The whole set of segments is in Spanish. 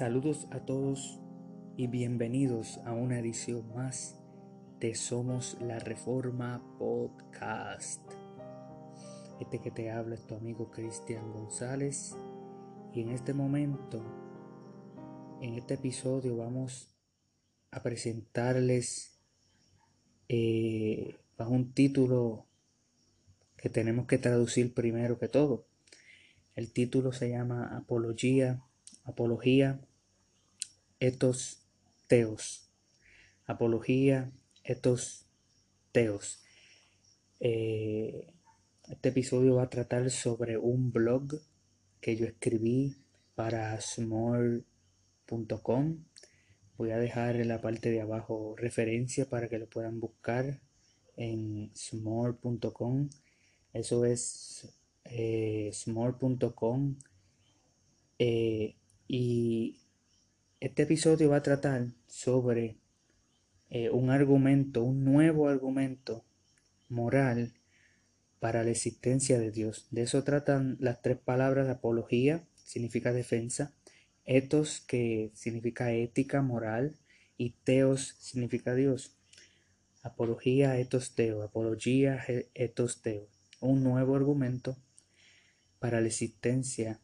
Saludos a todos y bienvenidos a una edición más de Somos la Reforma Podcast. Este que te habla es tu amigo Cristian González y en este momento, en este episodio vamos a presentarles eh, bajo un título que tenemos que traducir primero que todo. El título se llama Apología, Apología etos teos. Apología etos teos. Eh, este episodio va a tratar sobre un blog que yo escribí para small.com. Voy a dejar en la parte de abajo referencia para que lo puedan buscar en small.com. Eso es eh, small.com. Eh, y este episodio va a tratar sobre eh, un argumento, un nuevo argumento moral para la existencia de Dios. De eso tratan las tres palabras de apología, significa defensa, ethos, que significa ética, moral, y teos significa Dios. Apología, ethos, teo, apología, ethos, teo. Un nuevo argumento para la existencia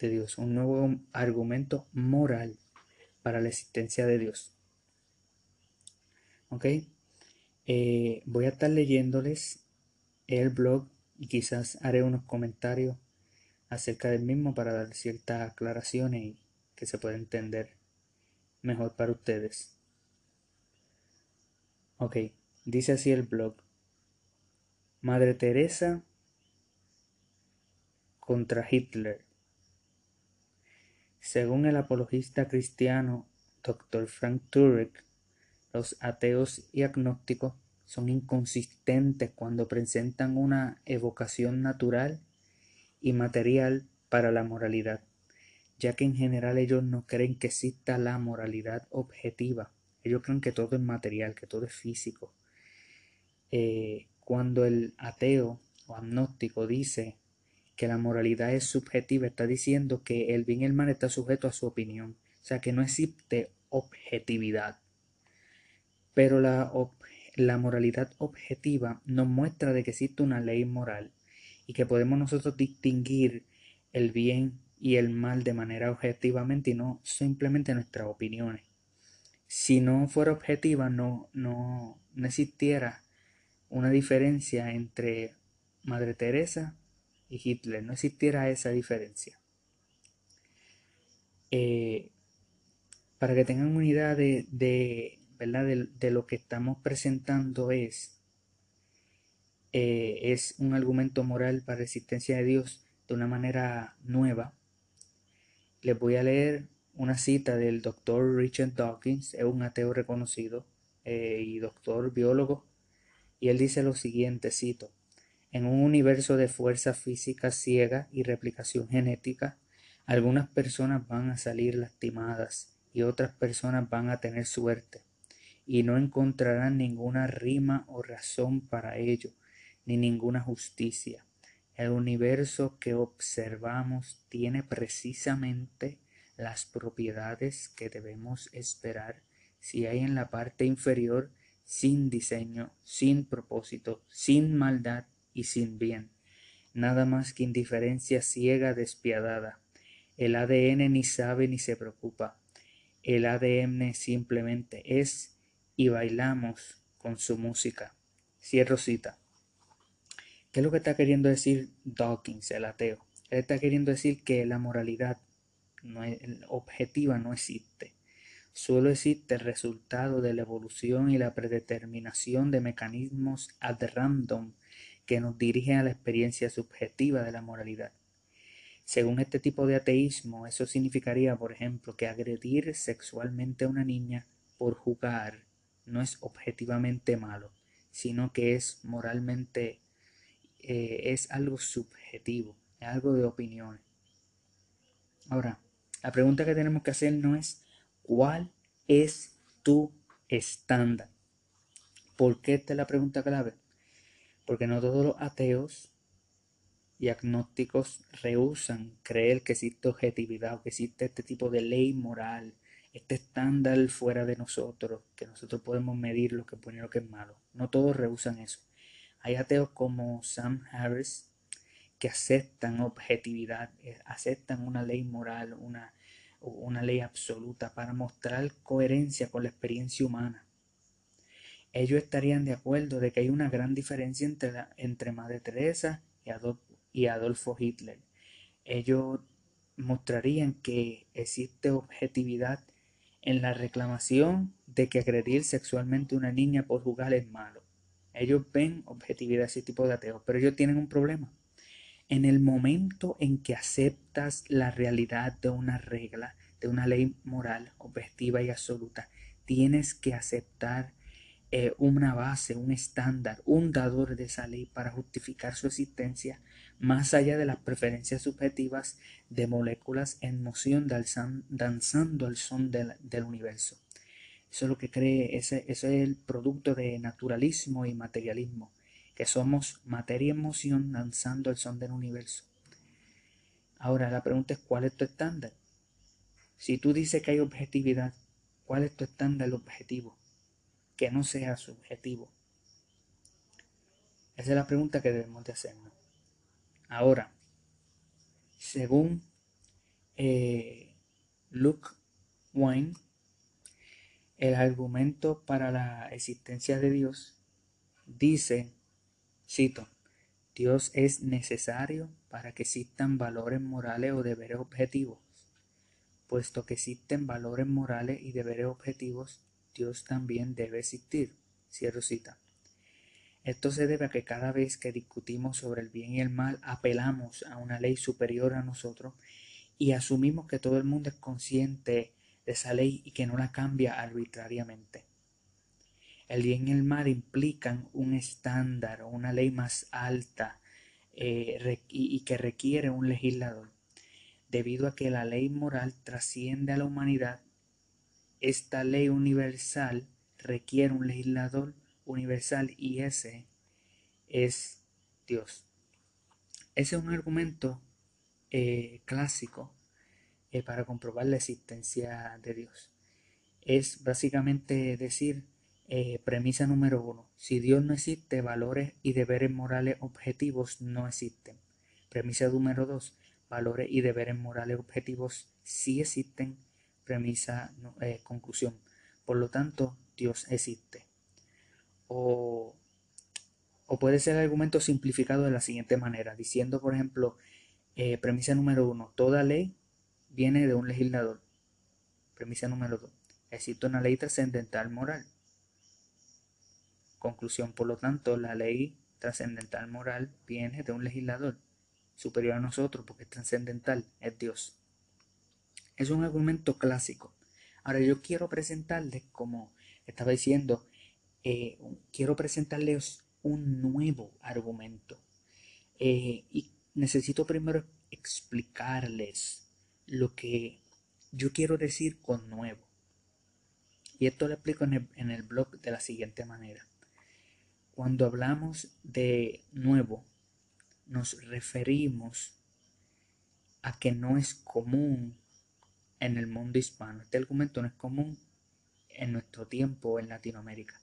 de Dios, un nuevo argumento moral para la existencia de Dios. ¿Ok? Eh, voy a estar leyéndoles el blog y quizás haré unos comentarios acerca del mismo para dar ciertas aclaraciones y que se pueda entender mejor para ustedes. Ok, dice así el blog. Madre Teresa contra Hitler. Según el apologista cristiano Dr. Frank Turek, los ateos y agnósticos son inconsistentes cuando presentan una evocación natural y material para la moralidad, ya que en general ellos no creen que exista la moralidad objetiva. Ellos creen que todo es material, que todo es físico. Eh, cuando el ateo o agnóstico dice que la moralidad es subjetiva, está diciendo que el bien y el mal está sujeto a su opinión. O sea que no existe objetividad. Pero la, la moralidad objetiva nos muestra de que existe una ley moral y que podemos nosotros distinguir el bien y el mal de manera objetivamente y no simplemente nuestras opiniones. Si no fuera objetiva, no, no, no existiera una diferencia entre Madre Teresa y Hitler, no existiera esa diferencia. Eh, para que tengan una idea de, ¿verdad? De, lo que estamos presentando es, eh, es un argumento moral para la existencia de Dios de una manera nueva. Les voy a leer una cita del doctor Richard Dawkins, es un ateo reconocido eh, y doctor biólogo, y él dice lo siguiente, cito, en un universo de fuerza física ciega y replicación genética, algunas personas van a salir lastimadas y otras personas van a tener suerte, y no encontrarán ninguna rima o razón para ello, ni ninguna justicia. El universo que observamos tiene precisamente las propiedades que debemos esperar si hay en la parte inferior sin diseño, sin propósito, sin maldad y sin bien, nada más que indiferencia ciega despiadada. El ADN ni sabe ni se preocupa. El ADN simplemente es y bailamos con su música. Cierro cita. ¿Qué es lo que está queriendo decir Dawkins, el ateo? Él está queriendo decir que la moralidad no es, objetiva no existe. Solo existe el resultado de la evolución y la predeterminación de mecanismos ad random que nos dirigen a la experiencia subjetiva de la moralidad. Según este tipo de ateísmo, eso significaría, por ejemplo, que agredir sexualmente a una niña por jugar no es objetivamente malo, sino que es moralmente, eh, es algo subjetivo, es algo de opiniones. Ahora, la pregunta que tenemos que hacer no es ¿cuál es tu estándar? ¿Por qué esta es la pregunta clave? Porque no todos los ateos y agnósticos rehusan creer que existe objetividad o que existe este tipo de ley moral, este estándar fuera de nosotros, que nosotros podemos medir lo que es bueno y lo que es malo. No todos rehusan eso. Hay ateos como Sam Harris que aceptan objetividad, eh, aceptan una ley moral, una, una ley absoluta para mostrar coherencia con la experiencia humana. Ellos estarían de acuerdo de que hay una gran diferencia entre, entre Madre Teresa y y Adolfo Hitler. Ellos mostrarían que existe objetividad en la reclamación de que agredir sexualmente a una niña por jugar es malo. Ellos ven objetividad ese tipo de ateos, pero ellos tienen un problema. En el momento en que aceptas la realidad de una regla, de una ley moral objetiva y absoluta, tienes que aceptar eh, una base, un estándar, un dador de esa ley para justificar su existencia más allá de las preferencias subjetivas de moléculas en moción danzando al son del, universo. Eso es lo que cree, ese, es el producto de naturalismo y materialismo, que somos materia en moción danzando al son del universo. Ahora la pregunta es ¿cuál es tu estándar? Si tú dices que hay objetividad, ¿cuál es tu estándar objetivo? Que no sea subjetivo. Esa es la pregunta que debemos de hacernos. Ahora, según eh, Luke Wayne, el argumento para la existencia de Dios dice, cito, Dios es necesario para que existan valores morales o deberes objetivos. Puesto que existen valores morales y deberes objetivos, Dios también debe existir. Cierro cita. Esto se debe a que cada vez que discutimos sobre el bien y el mal apelamos a una ley superior a nosotros y asumimos que todo el mundo es consciente de esa ley y que no la cambia arbitrariamente. El bien y el mal implican un estándar o una ley más alta eh, y que requiere un legislador. Debido a que la ley moral trasciende a la humanidad, esta ley universal requiere un legislador universal y ese es Dios. Ese es un argumento eh, clásico eh, para comprobar la existencia de Dios. Es básicamente decir, eh, premisa número uno, si Dios no existe, valores y deberes morales objetivos no existen. Premisa número dos, valores y deberes morales objetivos sí existen. Premisa, conclusión. Por lo tanto, Dios existe. O, puede ser el argumento simplificado de la siguiente manera, diciendo, por ejemplo, eh, premisa número uno, toda ley viene de un legislador. Premisa número dos, existe una ley trascendental moral. Conclusión, por lo tanto, la ley trascendental moral viene de un legislador superior a nosotros porque es trascendental, es Dios. Es un argumento clásico. Ahora yo quiero presentarles, como estaba diciendo, eh, quiero presentarles un nuevo argumento. Eh, y necesito primero explicarles lo que yo quiero decir con nuevo. Y esto lo explico en el, en el blog de la siguiente manera. Cuando hablamos de nuevo, nos referimos a que no es común en el mundo hispano. Este argumento no es común en nuestro tiempo en Latinoamérica.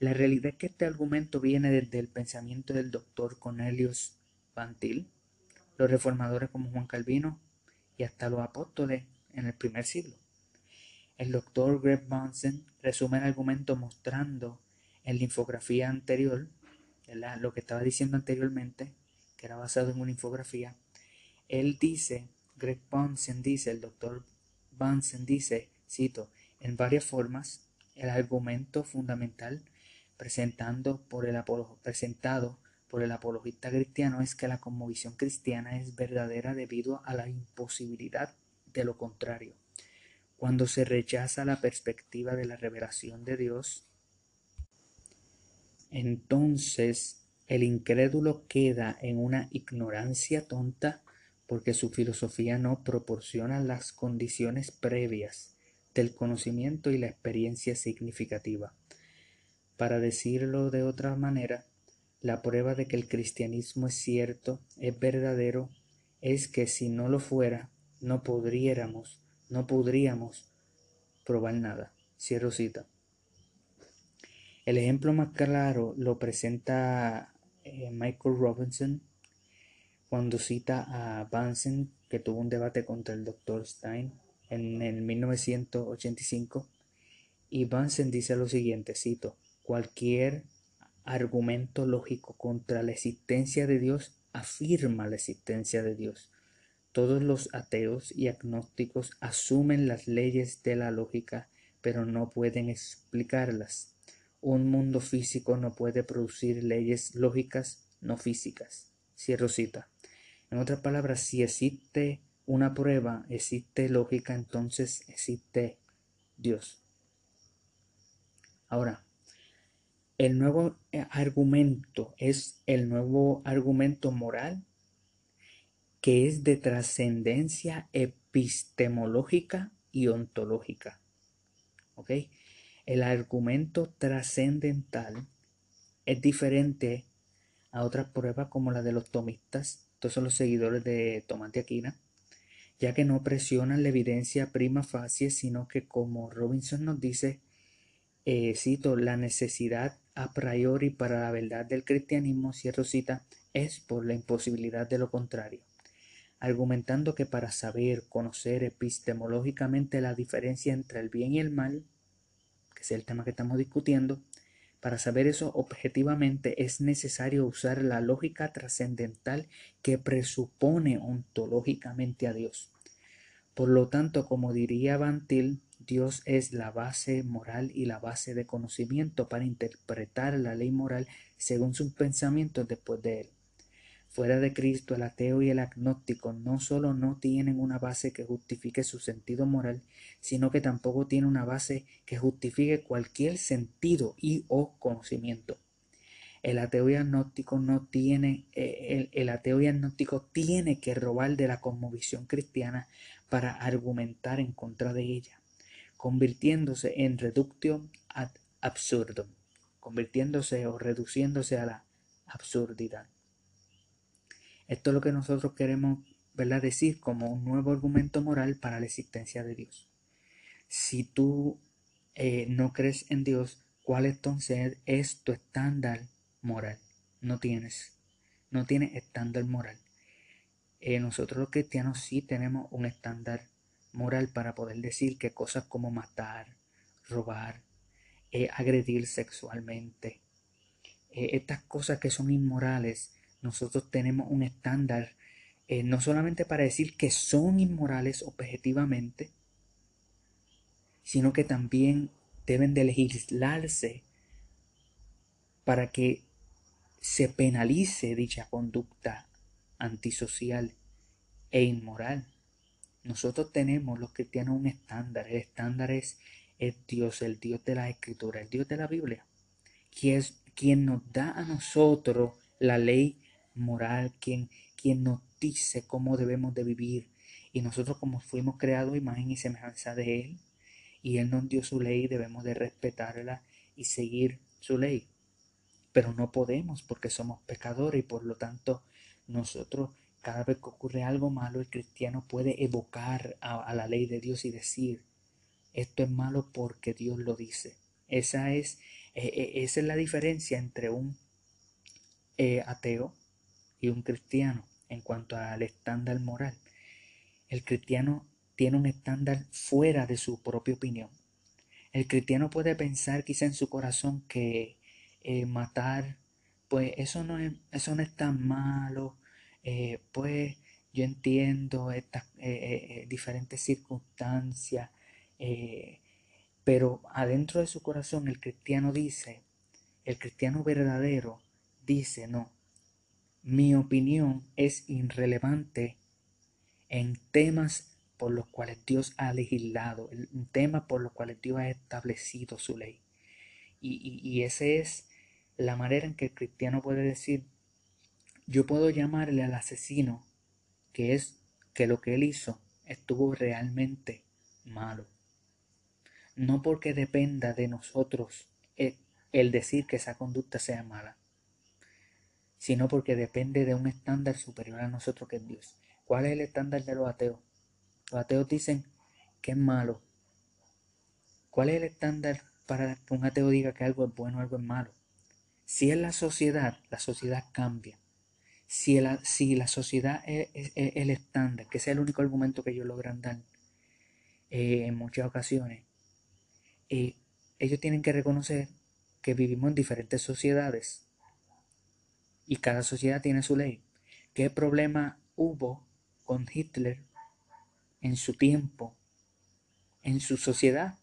La realidad es que este argumento viene desde el pensamiento del doctor Cornelius Bantil, los reformadores como Juan Calvino y hasta los apóstoles en el primer siglo. El doctor Greg Bunsen resume el argumento mostrando en la infografía anterior, lo que estaba diciendo anteriormente, que era basado en una infografía. Él dice, Greg Bunsen dice, el doctor Bunsen dice, cito, en varias formas, el argumento fundamental presentando por el presentado por el apologista cristiano es que la conmovisión cristiana es verdadera debido a la imposibilidad de lo contrario. Cuando se rechaza la perspectiva de la revelación de Dios, entonces el incrédulo queda en una ignorancia tonta porque su filosofía no proporciona las condiciones previas del conocimiento y la experiencia significativa. Para decirlo de otra manera, la prueba de que el cristianismo es cierto, es verdadero, es que si no lo fuera, no podríamos, no podríamos probar nada. Cierro cita. El ejemplo más claro lo presenta eh, Michael Robinson cuando cita a Bansen, que tuvo un debate contra el Dr. Stein en el 1985, y Bansen dice lo siguiente, cito, cualquier argumento lógico contra la existencia de Dios afirma la existencia de Dios. Todos los ateos y agnósticos asumen las leyes de la lógica, pero no pueden explicarlas. Un mundo físico no puede producir leyes lógicas no físicas. Cierro cita. En otras palabras, si existe una prueba, existe lógica, entonces existe Dios. Ahora, el nuevo eh, argumento es el nuevo argumento moral que es de trascendencia epistemológica y ontológica. ¿Ok? El argumento trascendental es diferente a otras pruebas como la de los tomistas, todos son los seguidores de Tomás de Aquina, ya que no presionan la evidencia prima facie, sino que como Robinson nos dice, eh, cito, la necesidad a priori para la verdad del cristianismo, cierro cita, es por la imposibilidad de lo contrario, argumentando que para saber, conocer epistemológicamente la diferencia entre el bien y el mal, que es el tema que estamos discutiendo, para saber eso objetivamente es necesario usar la lógica trascendental que presupone ontológicamente a Dios. Por lo tanto, como diría Bantil, Dios es la base moral y la base de conocimiento para interpretar la ley moral según sus pensamientos después de él. Fuera de Cristo, el ateo y el agnóstico no solo no tienen una base que justifique su sentido moral, sino que tampoco tienen una base que justifique cualquier sentido y o conocimiento. El ateo y agnóstico no tiene, eh, el, ateo y agnóstico tiene que robar de la cosmovisión cristiana para argumentar en contra de ella, convirtiéndose en reductio ad absurdum, convirtiéndose o reduciéndose a la absurdidad. Esto es lo que nosotros queremos ¿verdad? decir como un nuevo argumento moral para la existencia de Dios. Si tú eh, no crees en Dios, ¿cuál entonces es tu estándar moral? No tienes. No tienes estándar moral. Eh, nosotros los cristianos sí tenemos un estándar moral para poder decir que cosas como matar, robar, eh, agredir sexualmente, estas cosas que son inmorales, nosotros tenemos un estándar eh, no solamente para decir que son inmorales objetivamente, sino que también deben de legislarse para que se penalice dicha conducta antisocial e inmoral. Nosotros tenemos los cristianos un estándar. El estándar es el Dios, el Dios de la Escritura, el Dios de la Biblia, quien, quien nos da a nosotros la ley moral, quien, quien nos dice cómo debemos de vivir. Y nosotros como fuimos creados imagen y semejanza de Él, y Él nos dio su ley, debemos de respetarla y seguir su ley. Pero no podemos porque somos pecadores y por lo tanto nosotros cada vez que ocurre algo malo, el cristiano puede evocar a, la ley de Dios y decir, esto es malo porque Dios lo dice. Esa es, eh, eh, esa es la diferencia entre un eh, ateo y un cristiano en cuanto al estándar moral. El cristiano tiene un estándar fuera de su propia opinión. El cristiano puede pensar quizá en su corazón que eh, matar, pues eso no es, eso no es tan malo, eh, pues yo entiendo estas eh, diferentes circunstancias, pero adentro de su corazón el cristiano dice, el cristiano verdadero dice, no, mi opinión es irrelevante en temas por los cuales Dios ha legislado, en temas por los cuales Dios ha establecido su ley. Y, y, esa es la manera en que el cristiano puede decir, yo puedo llamarle al asesino que es que lo que él hizo estuvo realmente malo. No porque dependa de nosotros el decir que esa conducta sea mala, sino porque depende de un estándar superior a nosotros que es Dios. ¿Cuál es el estándar de los ateos? Los ateos dicen que es malo. ¿Cuál es el estándar para que un ateo diga que algo es bueno o algo es malo? Si es la sociedad, la sociedad cambia. Si la, si la sociedad es, el estándar, que es el único argumento que ellos logran dar eh, en muchas ocasiones, eh, ellos tienen que reconocer que vivimos en diferentes sociedades y cada sociedad tiene su ley. ¿Qué problema hubo con Hitler en su tiempo, en su sociedad?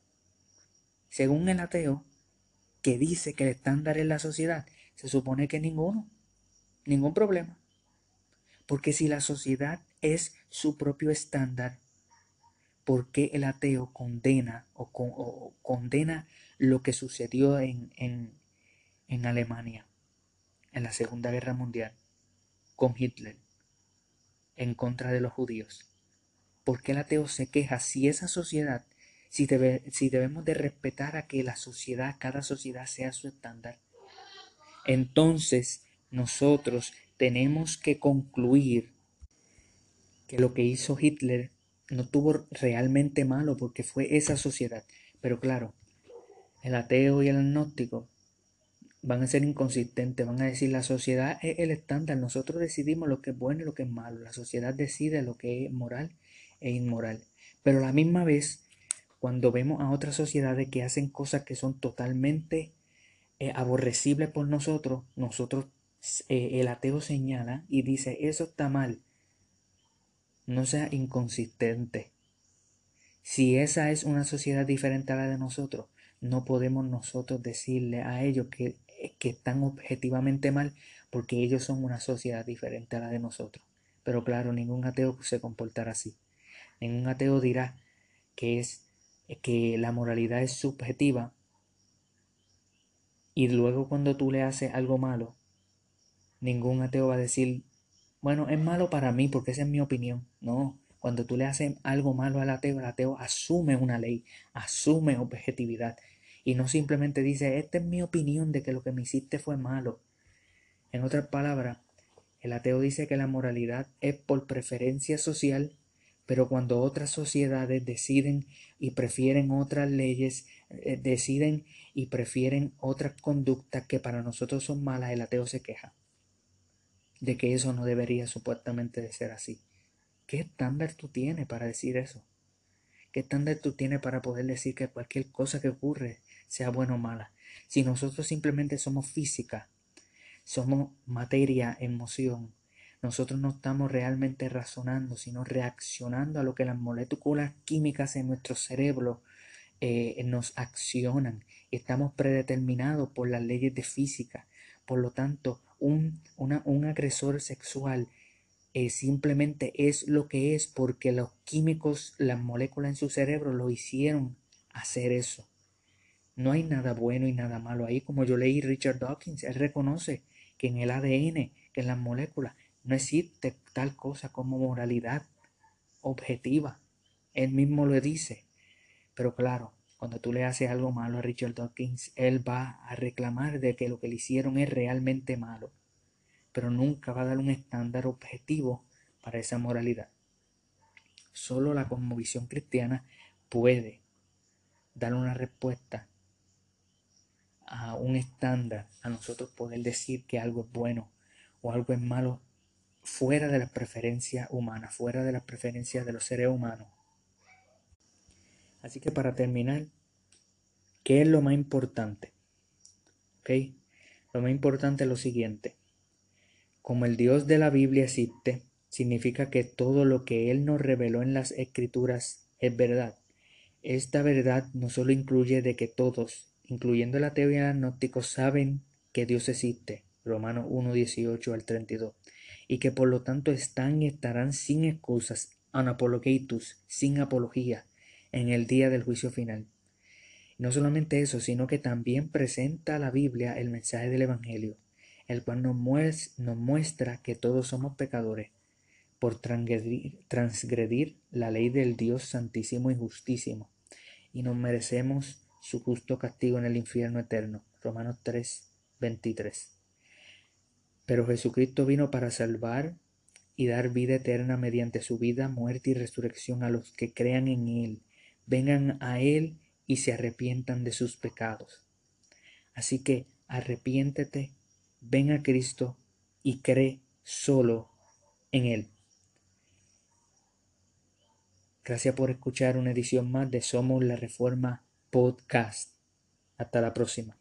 Según el ateo, que dice que el estándar es la sociedad, se supone que ninguno, ningún problema. Porque si la sociedad es su propio estándar, ¿por qué el ateo condena o, condena lo que sucedió en, en Alemania en la Segunda Guerra Mundial con Hitler en contra de los judíos? ¿Por qué el ateo se queja si esa sociedad, si, si debemos de respetar a que la sociedad, cada sociedad sea su estándar? Entonces nosotros tenemos que concluir que lo que hizo Hitler no tuvo realmente malo porque fue esa sociedad. Pero claro, el ateo y el agnóstico van a ser inconsistentes, van a decir la sociedad es el estándar, nosotros decidimos lo que es bueno y lo que es malo, la sociedad decide lo que es moral e inmoral. Pero la misma vez, cuando vemos a otras sociedades que hacen cosas que son totalmente eh, aborrecibles por nosotros, nosotros, eh, el ateo señala y dice, eso está mal, no sea inconsistente. Si esa es una sociedad diferente a la de nosotros, no podemos nosotros decirle a ellos que que están objetivamente mal porque ellos son una sociedad diferente a la de nosotros. Pero claro, ningún ateo se comportará así. Ningún ateo dirá que es que la moralidad es subjetiva y luego cuando tú le haces algo malo, ningún ateo va a decir, bueno, es malo para mí porque esa es mi opinión. No, cuando tú le haces algo malo al ateo, el ateo asume una ley, asume objetividad y no simplemente dice, esta es mi opinión de que lo que me hiciste fue malo. En otras palabras, el ateo dice que la moralidad es por preferencia social, pero cuando otras sociedades deciden y prefieren otras leyes, eh, deciden y prefieren otras conductas que para nosotros son malas, el ateo se queja de que eso no debería supuestamente de ser así. ¿Qué estándar tú tienes para decir eso? ¿Qué estándar tú tienes para poder decir que cualquier cosa que ocurre sea buena o mala. Si nosotros simplemente somos física, somos materia, emoción, nosotros no estamos realmente razonando, sino reaccionando a lo que las moléculas químicas en nuestro cerebro eh, nos accionan. Estamos predeterminados por las leyes de física. Por lo tanto, un, un agresor sexual eh, simplemente es lo que es porque los químicos, las moléculas en su cerebro lo hicieron hacer eso. No hay nada bueno y nada malo ahí, como yo leí Richard Dawkins, él reconoce que en el ADN, que en las moléculas, no existe tal cosa como moralidad objetiva. Él mismo lo dice. Pero claro, cuando tú le haces algo malo a Richard Dawkins, él va a reclamar de que lo que le hicieron es realmente malo. Pero nunca va a dar un estándar objetivo para esa moralidad. Solo la cosmovisión cristiana puede dar una respuesta a un estándar, a nosotros poder decir que algo es bueno o algo es malo fuera de las preferencias humanas, fuera de las preferencias de los seres humanos. Así que para terminar, ¿qué es lo más importante? ¿Ok? Lo más importante es lo siguiente. Como el Dios de la Biblia existe, significa que todo lo que Él nos reveló en las escrituras es verdad. Esta verdad no solo incluye de que todos, incluyendo y el agnóstico, saben que Dios existe, Romanos 1, 18 al 32, y que por lo tanto están y estarán sin excusas, anapologitus, sin apología, en el día del juicio final. no solamente eso, sino que también presenta la Biblia el mensaje del Evangelio, el cual nos, muestra que todos somos pecadores por transgredir la ley del Dios santísimo y justísimo, y nos merecemos su justo castigo en el infierno eterno. Romanos 3, 23. Pero Jesucristo vino para salvar y dar vida eterna mediante su vida, muerte y resurrección a los que crean en Él, vengan a Él y se arrepientan de sus pecados. Así que arrepiéntete, ven a Cristo y cree solo en Él. Gracias por escuchar una edición más de Somos la Reforma Podcast. Hasta la próxima.